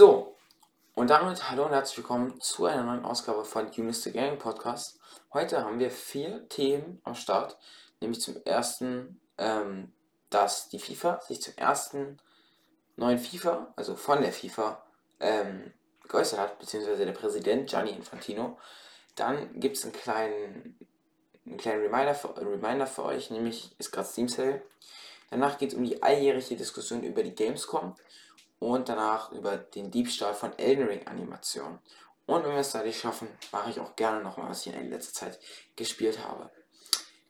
So, und damit hallo und herzlich willkommen zu einer neuen Ausgabe von Mr. Gaming Podcast. Heute haben wir vier Themen am Start, nämlich zum ersten, ähm, dass die FIFA sich zum ersten neuen FIFA, also von der FIFA, ähm, geäußert hat, beziehungsweise der Präsident Gianni Infantino. Dann gibt es einen kleinen, einen kleinen Reminder, für, Reminder für euch, nämlich ist gerade Steam Sale. Danach geht es um die alljährige Diskussion über die Gamescom und danach über den Diebstahl von Elden Ring Animationen. Und wenn wir es da nicht schaffen, mache ich auch gerne nochmal, was ich in letzter Zeit gespielt habe.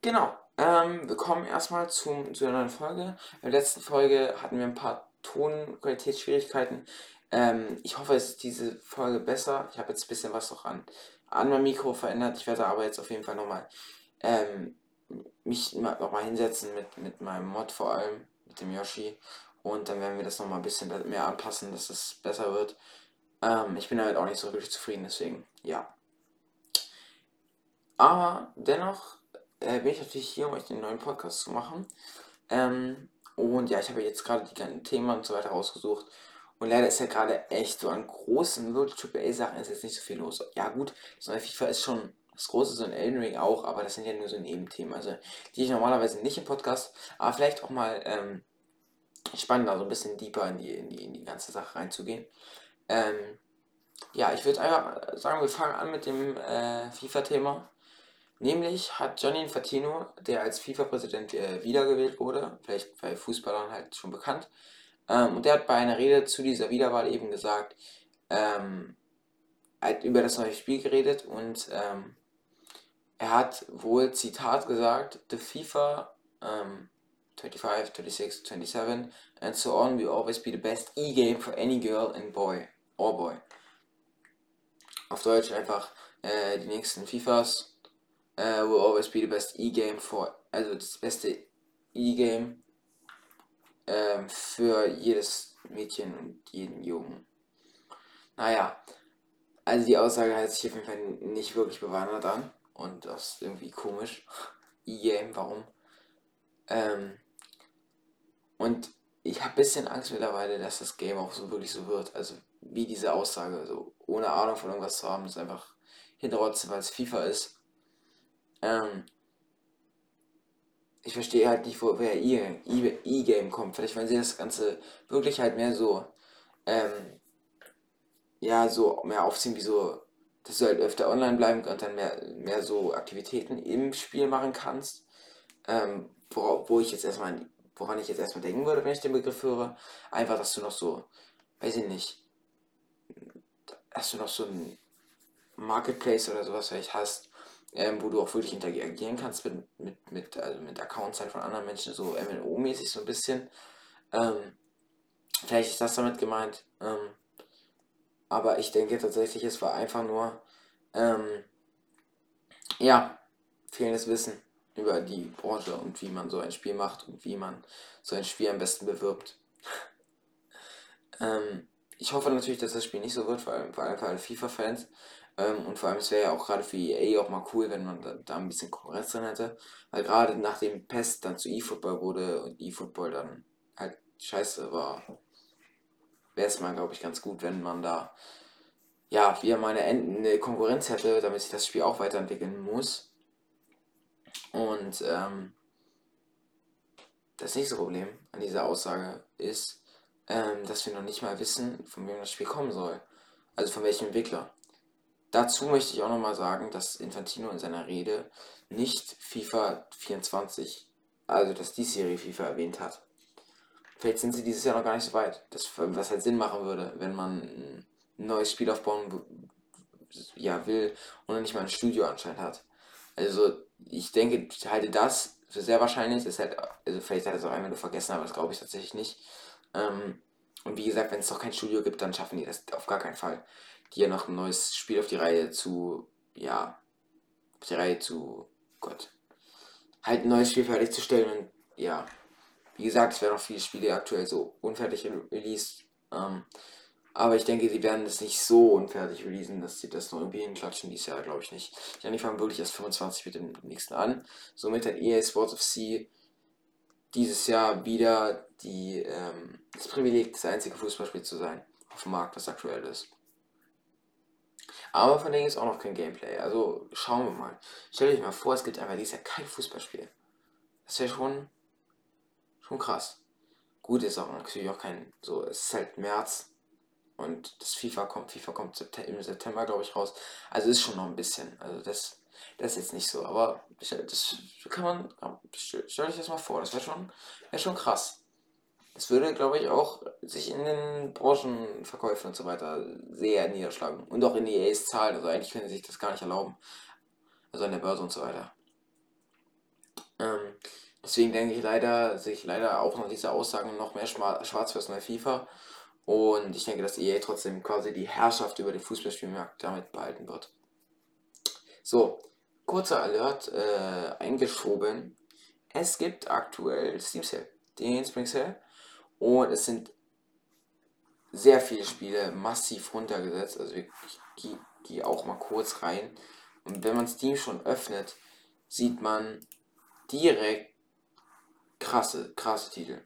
Genau, ähm, wir kommen erstmal zum, zu einer neuen Folge. In der letzten Folge hatten wir ein paar Tonqualitätsschwierigkeiten. Ähm, ich hoffe, es ist diese Folge besser. Ich habe jetzt ein bisschen was noch an, an meinem Mikro verändert. Ich werde aber jetzt auf jeden Fall nochmal ähm, mich nochmal hinsetzen mit, mit meinem Mod vor allem, mit dem Yoshi. Und dann werden wir das nochmal ein bisschen mehr anpassen, dass es besser wird. Ähm, ich bin damit auch nicht so wirklich zufrieden, deswegen, ja. Aber dennoch äh, bin ich natürlich hier, um euch den neuen Podcast zu machen. Ähm, und ja, ich habe jetzt gerade die ganzen Themen und so weiter rausgesucht. Und leider ist ja gerade echt so an großen, AAA-Sachen ist jetzt nicht so viel los. Ja gut, so eine FIFA ist schon das große, so ein Elden Ring auch, aber das sind ja nur so Nebenthemen. Also die ich normalerweise nicht im Podcast, aber vielleicht auch mal ähm, spannend, da so ein bisschen deeper in die, in die, in die ganze Sache reinzugehen. Ähm, ja, ich würde einfach sagen, wir fangen an mit dem äh, FIFA-Thema. Nämlich hat Gianni Infantino, der als FIFA-Präsident äh, wiedergewählt wurde, vielleicht bei Fußballern halt schon bekannt, ähm, und der hat bei einer Rede zu dieser Wiederwahl eben gesagt, ähm, hat über das neue Spiel geredet und ähm, er hat wohl Zitat gesagt, the FIFA ähm, 25, 26, 27 and so on will always be the best E-Game for any girl and boy or boy. Auf Deutsch einfach äh, die nächsten FIFAs äh, will always be the best E-Game for, also das beste E-Game äh, für jedes Mädchen und jeden Jungen. Naja, also die Aussage hört sich auf jeden Fall nicht wirklich bewandert an und das ist irgendwie komisch. E-Game, warum? Ähm, und ich habe ein bisschen Angst mittlerweile, dass das Game auch so wirklich so wird. Also wie diese Aussage, so ohne Ahnung von irgendwas zu haben, ist einfach hinterrotzen, weil es FIFA ist. Ähm, ich verstehe halt nicht, woher E-Game kommt. Vielleicht wollen sie das Ganze wirklich halt mehr so, ähm, ja, so mehr aufziehen, wie so, dass du halt öfter online bleiben und dann mehr, mehr so Aktivitäten im Spiel machen kannst. Ähm, wo, wo ich jetzt erstmal woran ich jetzt erstmal denken würde, wenn ich den Begriff höre, einfach, dass du noch so, weiß ich nicht, dass du noch so ein Marketplace oder sowas vielleicht hast, ähm, wo du auch wirklich interagieren kannst mit, mit, mit, also mit Accounts halt von anderen Menschen, so MNO-mäßig so ein bisschen. Ähm, vielleicht ist das damit gemeint. Ähm, aber ich denke tatsächlich, es war einfach nur, ähm, ja, fehlendes Wissen über die Branche und wie man so ein Spiel macht und wie man so ein Spiel am besten bewirbt. ähm, ich hoffe natürlich, dass das Spiel nicht so wird, vor allem, vor allem für alle FIFA-Fans. Ähm, und vor allem, es wäre ja auch gerade für EA auch mal cool, wenn man da, da ein bisschen Konkurrenz drin hätte. Weil gerade nachdem PES dann zu eFootball wurde und eFootball dann halt scheiße war, wäre es mal, glaube ich, ganz gut, wenn man da ja, wieder mal eine, eine Konkurrenz hätte, damit sich das Spiel auch weiterentwickeln muss. Und ähm, das nächste Problem an dieser Aussage ist, ähm, dass wir noch nicht mal wissen, von wem das Spiel kommen soll. Also von welchem Entwickler. Dazu möchte ich auch nochmal sagen, dass Infantino in seiner Rede nicht FIFA 24, also das diesjährige FIFA erwähnt hat. Vielleicht sind sie dieses Jahr noch gar nicht so weit. Das, was halt Sinn machen würde, wenn man ein neues Spiel aufbauen ja, will und nicht mal ein Studio anscheinend hat. Also ich denke, ich halte das für sehr wahrscheinlich. Das halt, also vielleicht hat er es auch einmal nur vergessen, aber das glaube ich tatsächlich nicht. Ähm, und wie gesagt, wenn es doch kein Studio gibt, dann schaffen die das auf gar keinen Fall. Hier noch ein neues Spiel auf die Reihe zu, ja, auf die Reihe zu, Gott, halt ein neues Spiel fertigzustellen und ja, wie gesagt, es werden noch viele Spiele aktuell so unfertig released. Ähm, aber ich denke, sie werden das nicht so unfertig releasen, dass sie das noch irgendwie hinklatschen dieses Jahr, glaube ich nicht. Ich denke, die fangen wirklich erst 25 mit dem nächsten an. Somit hat EA Sports FC dieses Jahr wieder die, ähm, das Privileg, das einzige Fußballspiel zu sein. auf dem Markt, was aktuell ist. Aber von denen ist auch noch kein Gameplay. Also schauen wir mal. Stellt euch mal vor, es gibt einfach dieses Jahr kein Fußballspiel. Das wäre schon, schon krass. Gut, ist auch natürlich auch kein, so, es ist halt März und das FIFA kommt, FIFA kommt im September, glaube ich, raus. Also ist schon noch ein bisschen. Also das, das ist jetzt nicht so, aber das kann man, stellt euch das mal vor, das wäre schon, wär schon krass. Das würde, glaube ich, auch sich in den Branchenverkäufen und so weiter sehr niederschlagen. Und auch in die EAs Zahlen. Also eigentlich können sie sich das gar nicht erlauben. Also an der Börse und so weiter. Ähm, deswegen denke ich leider, sehe ich leider auch noch diese Aussagen noch mehr schwarz fürs neue FIFA. Und ich denke, dass EA trotzdem quasi die Herrschaft über den Fußballspielmarkt damit behalten wird. So, kurzer Alert äh, eingeschoben. Es gibt aktuell Steam Sale, den Spring Sale. Und es sind sehr viele Spiele massiv runtergesetzt. Also ich gehe geh auch mal kurz rein. Und wenn man Steam schon öffnet, sieht man direkt krasse, krasse Titel.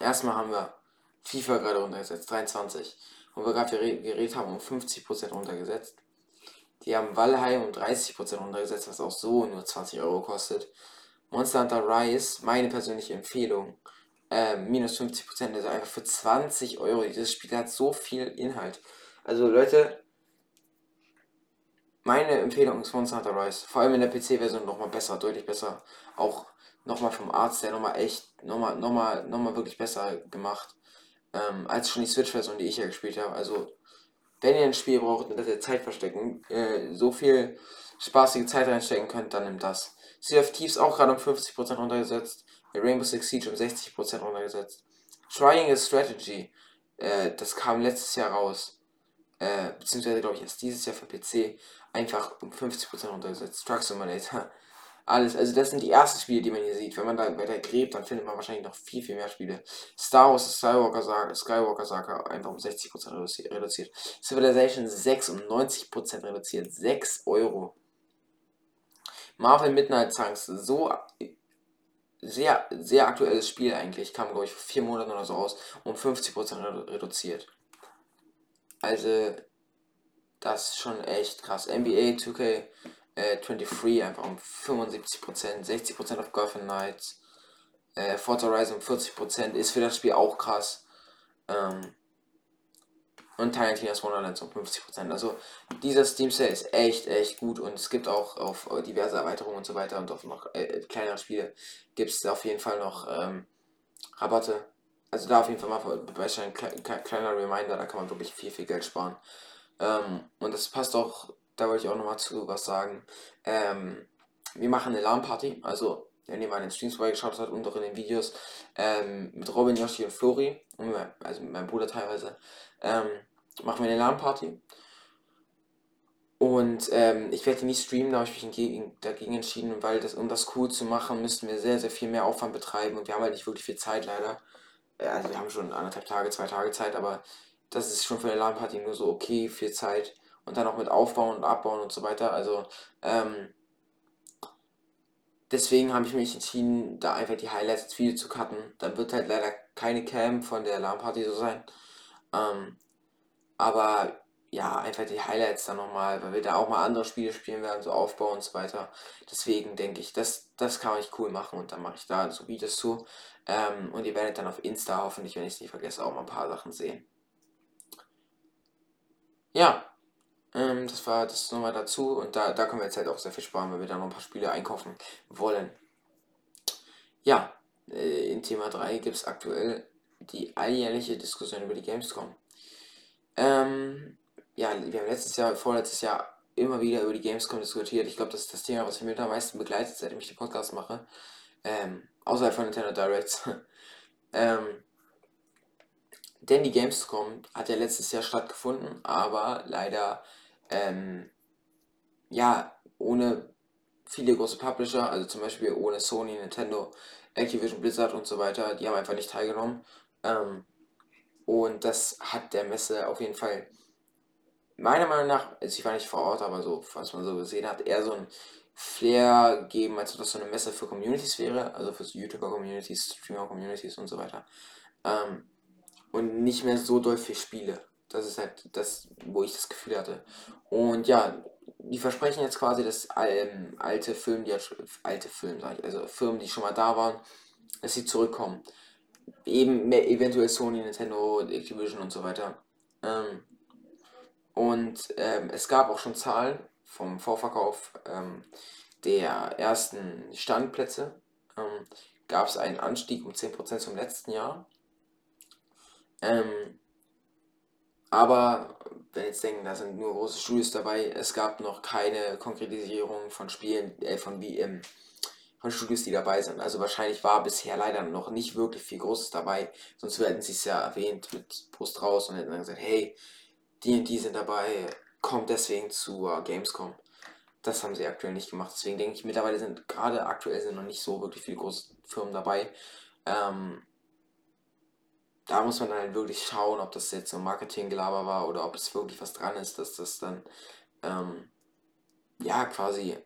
Erstmal haben wir FIFA gerade runtergesetzt, 23. Wo wir gerade geredet haben, um 50% runtergesetzt. Die haben Valheim um 30% runtergesetzt, was auch so nur 20 Euro kostet. Monster Hunter Rise, meine persönliche Empfehlung, äh, minus 50 Prozent, also einfach für 20 Euro. Dieses Spiel hat so viel Inhalt. Also Leute, meine Empfehlung ist Monster Hunter Rise. Vor allem in der PC-Version nochmal besser, deutlich besser. Auch nochmal vom Arzt der nochmal echt, nochmal, nochmal, nochmal wirklich besser gemacht. Ähm, als schon die Switch-Version, die ich ja gespielt habe. Also, wenn ihr ein Spiel braucht und das ihr Zeit verstecken, äh, so viel spaßige Zeit reinstecken könnt, dann nimmt das. Sea of Thieves auch gerade um 50% runtergesetzt. Rainbow Six Siege um 60% runtergesetzt. Triangle Strategy, äh, das kam letztes Jahr raus, äh, beziehungsweise glaube ich erst dieses Jahr für PC, einfach um 50% runtergesetzt. Truck Simulator, alles. Also das sind die ersten Spiele, die man hier sieht. Wenn man da weiter gräbt, dann findet man wahrscheinlich noch viel, viel mehr Spiele. Star Wars Skywalker Saga, Skywalker Saga einfach um 60% reduziert. Civilization 6 um 90% reduziert. 6 Euro. Marvel Midnight Suns so sehr, sehr aktuelles Spiel eigentlich. Kam, glaube ich, vor vier Monaten oder so aus. Um 50% reduziert. Also, das ist schon echt krass. NBA 2K äh, 23 einfach um 75%, 60% auf Gotham Knights. Äh, Forza Horizon um 40% ist für das Spiel auch krass. Ähm, und Tarantina's Wonderlands um 50%. Also dieser Steam Sale ist echt, echt gut und es gibt auch auf diverse Erweiterungen und so weiter und auf noch äh, kleinere Spiele gibt es auf jeden Fall noch ähm, Rabatte. Also da auf jeden Fall mal ein kleiner Reminder, da kann man wirklich viel, viel Geld sparen. Ähm, und das passt auch, da wollte ich auch nochmal zu was sagen. Ähm, wir machen eine LAN-Party, also wenn ihr mal in den Streams vorbeigeschaut habt und auch in den Videos, ähm, mit Robin, Yoshi und Flori, und also mit meinem Bruder teilweise, ähm, machen wir eine LAN-Party. Und ähm, ich werde nicht streamen, da habe ich mich dagegen entschieden, weil das, um das cool zu machen, müssten wir sehr, sehr viel mehr Aufwand betreiben und wir haben halt nicht wirklich viel Zeit leider. Also wir haben schon anderthalb Tage, zwei Tage Zeit, aber das ist schon für eine LAN-Party nur so okay, viel Zeit. Und dann auch mit Aufbauen und Abbauen und so weiter. Also, ähm, deswegen habe ich mich entschieden, da einfach die Highlights als Video zu cutten. Dann wird halt leider keine Cam von der LAN-Party so sein. Ähm, aber ja, einfach die Highlights dann nochmal, weil wir da auch mal andere Spiele spielen werden, so Aufbau und so weiter. Deswegen denke ich, das, das kann ich cool machen und dann mache ich da so Videos zu. Ähm, und ihr werdet dann auf Insta hoffentlich, wenn ich es nicht vergesse, auch mal ein paar Sachen sehen. Ja, ähm, das war das nochmal dazu und da, da können wir jetzt halt auch sehr viel sparen, weil wir da noch ein paar Spiele einkaufen wollen. Ja, äh, in Thema 3 gibt es aktuell die alljährliche Diskussion über die Gamescom. Ähm, ja, wir haben letztes Jahr, vorletztes Jahr immer wieder über die Gamescom diskutiert. Ich glaube, das ist das Thema, was mich mit am meisten begleitet, seitdem ich den Podcast mache. Ähm, außerhalb von Nintendo Directs. ähm, denn die Gamescom hat ja letztes Jahr stattgefunden, aber leider, ähm, ja, ohne viele große Publisher, also zum Beispiel ohne Sony, Nintendo, Activision Blizzard und so weiter, die haben einfach nicht teilgenommen. Ähm, und das hat der Messe auf jeden Fall, meiner Meinung nach, also ich war nicht vor Ort, aber so, was man so gesehen hat, eher so ein Flair gegeben, als ob das so eine Messe für Communities wäre, also für YouTuber-Communities, Streamer-Communities und so weiter. Ähm, und nicht mehr so doll viel spiele. Das ist halt das, wo ich das Gefühl hatte. Und ja, die versprechen jetzt quasi, dass ähm, alte Filme, die alte Filme, also Firmen, die schon mal da waren, dass sie zurückkommen. Eben eventuell Sony, Nintendo, Activision und so weiter. Ähm, und ähm, es gab auch schon Zahlen vom Vorverkauf ähm, der ersten Standplätze. Ähm, gab es einen Anstieg um 10% zum letzten Jahr. Ähm, aber wenn jetzt denken, da sind nur große Studios dabei, es gab noch keine Konkretisierung von Spielen, äh, von ähm, von Studios, die dabei sind. Also wahrscheinlich war bisher leider noch nicht wirklich viel Großes dabei, sonst hätten sie es ja erwähnt mit Post raus und hätten dann gesagt, hey, die und die sind dabei, kommt deswegen zu uh, Gamescom. Das haben sie aktuell nicht gemacht. Deswegen denke ich, mittlerweile sind gerade aktuell sind noch nicht so wirklich viele große Firmen dabei. Ähm, da muss man dann halt wirklich schauen, ob das jetzt so Marketinggelaber war oder ob es wirklich was dran ist, dass das dann ähm, ja quasi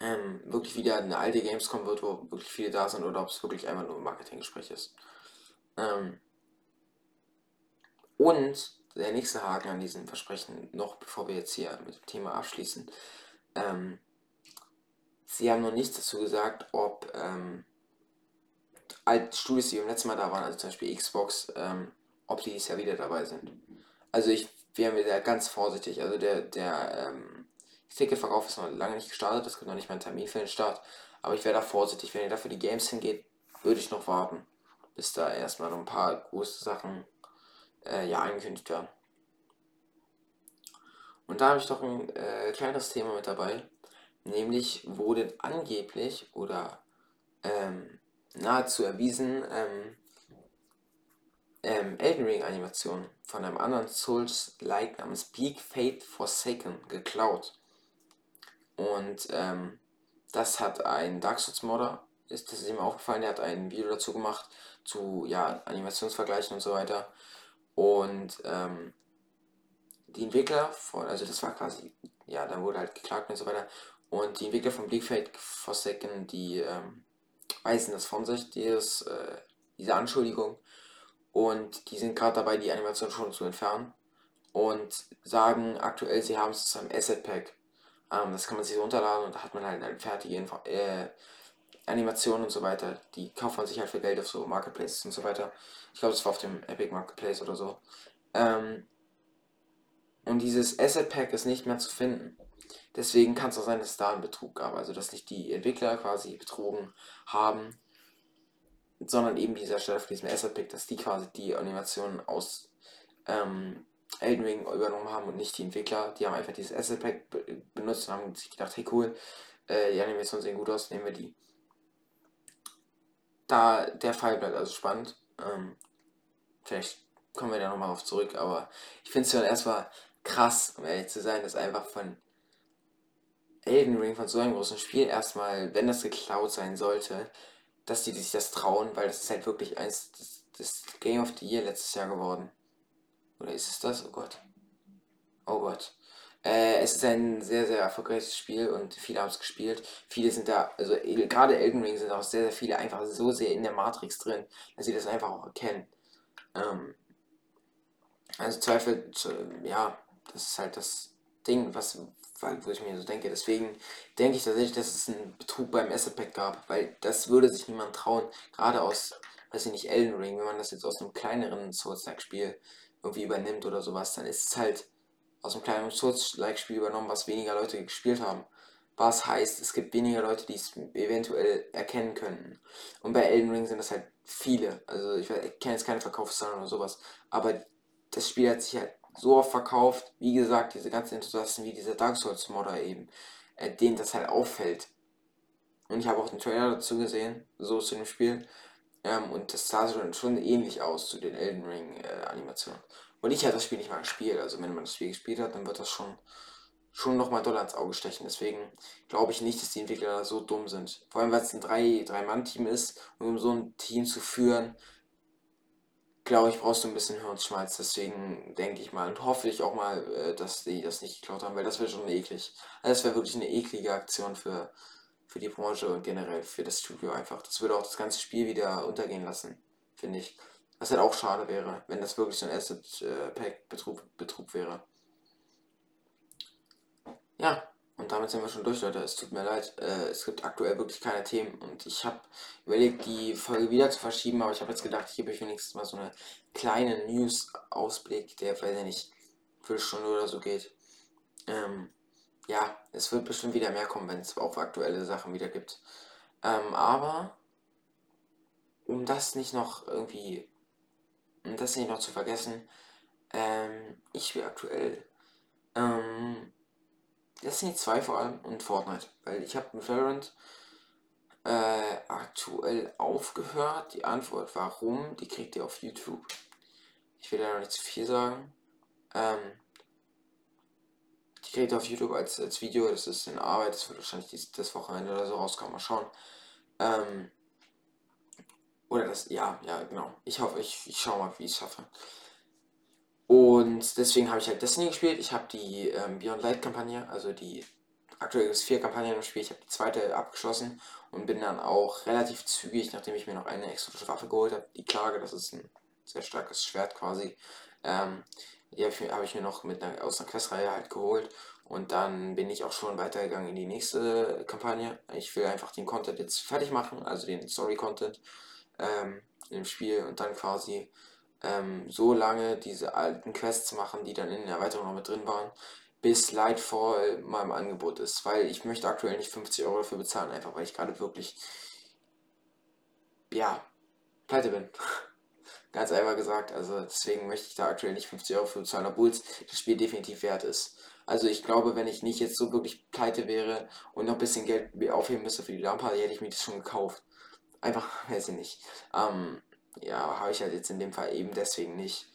ähm, wirklich wieder eine alte Gamescom wird, wo wirklich viele da sind oder ob es wirklich einfach nur ein Marketinggespräch ist. Ähm, und der nächste Haken an diesem Versprechen, noch bevor wir jetzt hier mit dem Thema abschließen, ähm, sie haben noch nichts dazu gesagt, ob ähm, alte Studios, die beim letzten Mal da waren, also zum Beispiel Xbox, ähm, ob die dieses Jahr wieder dabei sind. Also ich wäre mir da ganz vorsichtig. Also der, der ähm, Ticketverkauf ist noch lange nicht gestartet, es gibt noch nicht mal einen Termin für den Start. Aber ich wäre da vorsichtig. Wenn ihr da für die Games hingeht, würde ich noch warten, bis da erstmal noch ein paar große Sachen äh, ja, angekündigt werden. Und da habe ich doch ein äh, kleines Thema mit dabei. Nämlich wurde angeblich oder ähm, nahezu erwiesen ähm, ähm, Elden Ring Animation von einem anderen Souls-like namens Peak Fate Forsaken geklaut. Und ähm, das hat ein Dark Souls Modder, ist das ist ihm aufgefallen, der hat ein Video dazu gemacht zu ja, Animationsvergleichen und so weiter. Und ähm, die Entwickler von, also das war quasi, ja, da wurde halt geklagt und so weiter. Und die Entwickler von Bleak Fate Forsaken, die ähm, weisen das von sich, dieses, äh, diese Anschuldigung. Und die sind gerade dabei, die Animation schon zu entfernen. Und sagen aktuell, sie haben es zu einem Asset Pack. Ähm, das kann man sich so runterladen und da hat man halt eine fertige Info äh, Animationen und so weiter. Die kauft man sich halt für Geld auf so Marketplaces und so weiter. Ich glaube, das war auf dem Epic Marketplace oder so. Ähm, und dieses Asset Pack ist nicht mehr zu finden. Deswegen kann es auch sein, dass es da einen Betrug gab. Also, dass nicht die Entwickler quasi betrogen haben, sondern eben dieser Stelle von diesem Asset Pack, dass die quasi die Animationen aus ähm, Elden Ring übernommen haben und nicht die Entwickler. Die haben einfach dieses Asset Pack be benutzt und haben sich gedacht, hey cool, äh, die Animationen sehen gut aus, nehmen wir die. Da der Fall bleibt also spannend. Ähm, vielleicht kommen wir da nochmal auf zurück, aber ich finde es schon erstmal krass, um ehrlich zu sein, dass einfach von Elden Ring, von so einem großen Spiel, erstmal, wenn das geklaut sein sollte, dass die sich das trauen, weil das ist halt wirklich eins das, das Game of the Year letztes Jahr geworden. Oder ist es das? Oh Gott. Oh Gott. Äh, es ist ein sehr, sehr erfolgreiches Spiel und viele haben es gespielt. Viele sind da, also gerade Elden Ring sind auch sehr, sehr viele einfach so sehr in der Matrix drin, dass sie das einfach auch erkennen. Ähm, also Zweifel, ja, das ist halt das Ding, was, wo ich mir so denke. Deswegen denke ich tatsächlich, dass es einen Betrug beim Asset Pack gab, weil das würde sich niemand trauen, gerade aus, weiß ich nicht, Elden Ring, wenn man das jetzt aus einem kleineren Souls-like-Spiel irgendwie übernimmt oder sowas, dann ist es halt aus einem kleinen Souls-like-Spiel übernommen, was weniger Leute gespielt haben. Was heißt, es gibt weniger Leute, die es eventuell erkennen könnten. Und bei Elden Ring sind das halt viele. Also ich, ich kenne jetzt keine Verkaufszahlen oder sowas, aber das Spiel hat sich halt so oft verkauft, wie gesagt, diese ganzen Enthusiasten wie dieser Dark Souls Modder eben, äh, denen das halt auffällt. Und ich habe auch den Trailer dazu gesehen, so zu dem Spiel. Ähm, und das sah schon, schon ähnlich aus zu den Elden Ring äh, Animationen. Und ich habe das Spiel nicht mal gespielt, also wenn man das Spiel gespielt hat, dann wird das schon, schon nochmal doll ans Auge stechen. Deswegen glaube ich nicht, dass die Entwickler so dumm sind. Vor allem, weil es ein Drei-Mann-Team ist und um so ein Team zu führen, glaube ich, brauchst du ein bisschen Hirnschmalz. Deswegen denke ich mal und hoffe ich auch mal, äh, dass die das nicht geklaut haben, weil das wäre schon eklig. Also das wäre wirklich eine eklige Aktion für, für die Branche und generell für das Studio einfach. Das würde auch das ganze Spiel wieder untergehen lassen, finde ich. Was halt auch schade wäre, wenn das wirklich so ein Asset-Pack-Betrug Betrug wäre. Ja, und damit sind wir schon durch, Leute. Es tut mir leid. Äh, es gibt aktuell wirklich keine Themen. Und ich habe überlegt, die Folge wieder zu verschieben. Aber ich habe jetzt gedacht, ich gebe euch wenigstens mal so eine kleine News-Ausblick, der, weiß ich nicht, Viertelstunde oder so geht. Ähm, ja, es wird bestimmt wieder mehr kommen, wenn es auch aktuelle Sachen wieder gibt. Ähm, aber um das nicht noch irgendwie, um das nicht noch zu vergessen, ähm, ich spiele aktuell ähm, Destiny 2 vor allem und Fortnite, weil ich habe mit Valorant äh, aktuell aufgehört. Die Antwort warum, die kriegt ihr auf YouTube. Ich will da noch nicht zu viel sagen. Ähm, die kriegt ihr auf YouTube als, als Video, das ist in Arbeit, das wird wahrscheinlich das Wochenende oder so rauskommen, mal schauen. Ähm, oder das, ja, ja, genau. Ich hoffe, ich, ich schaue mal, wie ich es schaffe. Und deswegen habe ich halt Destiny gespielt. Ich habe die ähm, Beyond Light Kampagne, also die aktuell gibt es vier Kampagnen im Spiel. Ich habe die zweite abgeschlossen und bin dann auch relativ zügig, nachdem ich mir noch eine exotische Waffe geholt habe, die Klage, das ist ein sehr starkes Schwert quasi. Ähm, die habe ich, mir, hab ich mir noch mit einer, aus einer Questreihe halt geholt. Und dann bin ich auch schon weitergegangen in die nächste Kampagne. Ich will einfach den Content jetzt fertig machen, also den Story-Content ähm, im Spiel und dann quasi ähm, so lange diese alten Quests machen, die dann in der Erweiterung noch mit drin waren, bis Lightfall mal im Angebot ist. Weil ich möchte aktuell nicht 50 Euro dafür bezahlen, einfach weil ich gerade wirklich, ja, pleite bin. Ganz einfach gesagt. Also deswegen möchte ich da aktuell nicht 50 Euro für bezahlen, obwohl es das Spiel definitiv wert ist. Also ich glaube, wenn ich nicht jetzt so wirklich pleite wäre und noch ein bisschen Geld aufheben müsste für die Lampe, hätte ich mir das schon gekauft. Einfach, weiß ich nicht. Ähm, ja, habe ich halt jetzt in dem Fall eben deswegen nicht.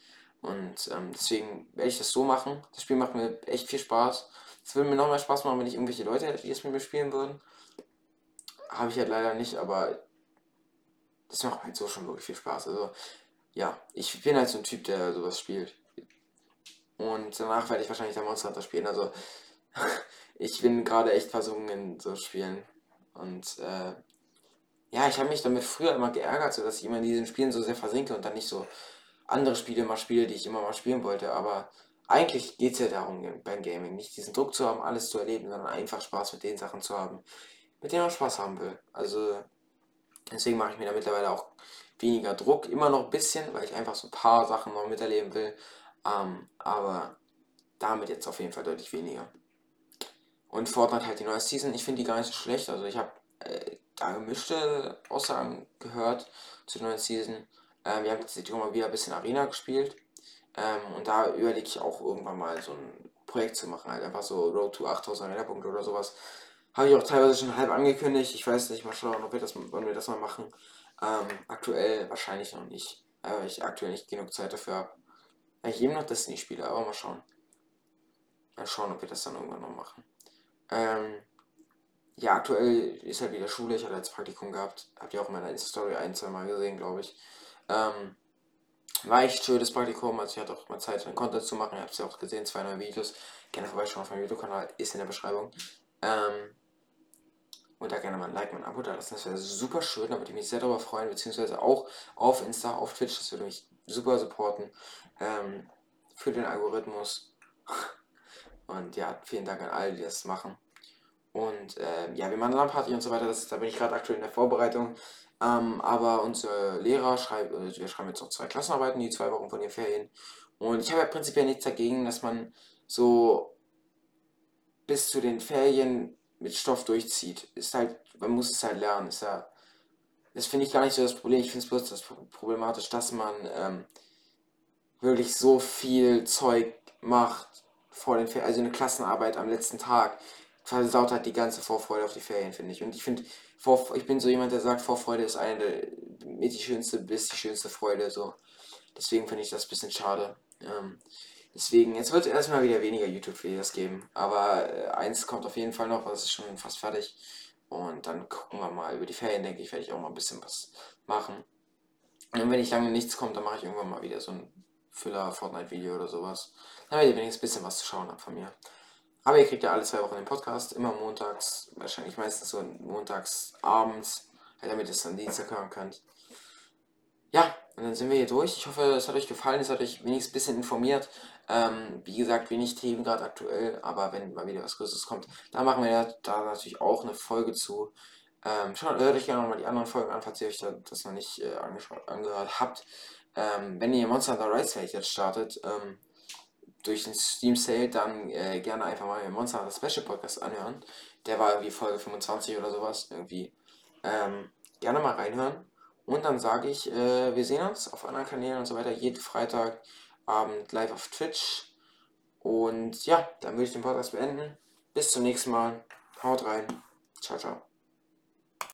Und ähm, deswegen werde ich das so machen. Das Spiel macht mir echt viel Spaß. Es würde mir noch mehr Spaß machen, wenn ich irgendwelche Leute hätte, die es mit mir spielen würden. Habe ich halt leider nicht, aber das macht halt so schon wirklich viel Spaß. Also, ja, ich bin halt so ein Typ, der sowas spielt. Und danach werde ich wahrscheinlich der Monster Hunter spielen. Also, ich bin gerade echt versunken in so Spielen. Und äh, ja, ich habe mich damit früher immer geärgert, so dass ich immer in diesen Spielen so sehr versinke und dann nicht so andere Spiele mal spiele, die ich immer mal spielen wollte. Aber eigentlich geht es ja darum beim Gaming, nicht diesen Druck zu haben, alles zu erleben, sondern einfach Spaß mit den Sachen zu haben, mit denen man Spaß haben will. Also deswegen mache ich mir da mittlerweile auch weniger Druck, immer noch ein bisschen, weil ich einfach so ein paar Sachen noch miterleben will. Ähm, aber damit jetzt auf jeden Fall deutlich weniger. Und Fortnite halt die neue Season, ich finde die gar nicht so schlecht. Also ich habe äh, da gemischte Aussagen gehört zur neuen Season. Ähm, wir haben jetzt mal wieder ein bisschen Arena gespielt. Ähm, und da überlege ich auch irgendwann mal so ein Projekt zu machen. Halt einfach so Road to 8000 Arena-Punkte oder sowas. Habe ich auch teilweise schon halb angekündigt. Ich weiß nicht, mal schauen, ob wir das, wollen wir das mal machen. Ähm, aktuell wahrscheinlich noch nicht. Weil ich aktuell nicht genug Zeit dafür habe. Weil ich eben noch Destiny spiele, aber mal schauen. Mal schauen, ob wir das dann irgendwann noch machen. Ähm, ja, aktuell ist halt wieder Schule. Ich hatte jetzt Praktikum gehabt. Habt ihr auch in meiner Insta-Story ein, zwei Mal gesehen, glaube ich. Ähm, war echt schönes Praktikum. Also ich hatte auch mal Zeit, einen Content zu machen. Ihr habt es ja auch gesehen, zwei neue Videos. Gerne vorbeischauen auf meinem YouTube-Kanal. Ist in der Beschreibung. Ähm, und da gerne mal ein Like und ein Abo da lassen. Das wäre super schön. Da würde ich mich sehr darüber freuen. Beziehungsweise auch auf Insta, auf Twitch. Das würde mich super supporten. Ähm, für den Algorithmus. Und ja, vielen Dank an alle, die das machen. Und äh, ja, wir machen LAN-Party und so weiter, das, da bin ich gerade aktuell in der Vorbereitung. Ähm, aber unsere Lehrer schreiben, also wir schreiben jetzt noch zwei Klassenarbeiten, die zwei Wochen von den Ferien. Und ich habe ja prinzipiell nichts dagegen, dass man so bis zu den Ferien mit Stoff durchzieht. Ist halt, man muss es halt lernen. Ist ja, das finde ich gar nicht so das Problem. Ich finde es bloß das problematisch, dass man ähm, wirklich so viel Zeug macht vor den Ferien, also eine Klassenarbeit am letzten Tag versaut halt die ganze Vorfreude auf die Ferien, finde ich. Und ich finde, ich bin so jemand, der sagt, Vorfreude ist eine mit die schönste, bis die schönste Freude, so. Deswegen finde ich das ein bisschen schade. Ähm, deswegen, jetzt wird erstmal wieder weniger YouTube-Videos geben. Aber äh, eins kommt auf jeden Fall noch, das ist schon fast fertig. Und dann gucken wir mal. Über die Ferien, denke ich, werde ich auch mal ein bisschen was machen. Und wenn ich lange nichts kommt, dann mache ich irgendwann mal wieder so ein Füller-Fortnite-Video oder sowas. Dann werde ich wenigstens ein bisschen was zu schauen haben von mir. Aber ihr kriegt ja alle zwei Wochen den Podcast, immer montags, wahrscheinlich meistens so montags abends, halt damit ihr es dann Dienstag hören könnt. Ja, und dann sind wir hier durch. Ich hoffe, es hat euch gefallen, es hat euch wenigstens ein bisschen informiert. Ähm, wie gesagt, wenig Themen gerade aktuell, aber wenn mal wieder was Größeres kommt, da machen wir da natürlich auch eine Folge zu. Ähm, schaut, hört euch gerne nochmal die anderen Folgen an, falls ihr euch das noch nicht äh, angehört habt. Ähm, wenn ihr Monster Hunter Rise jetzt startet, ähm, durch den Steam Sale, dann äh, gerne einfach mal den Monster Hunter Special Podcast anhören. Der war irgendwie Folge 25 oder sowas, irgendwie. Ähm, gerne mal reinhören. Und dann sage ich, äh, wir sehen uns auf anderen Kanälen und so weiter, jeden Freitagabend live auf Twitch. Und ja, dann würde ich den Podcast beenden. Bis zum nächsten Mal. Haut rein. Ciao, ciao.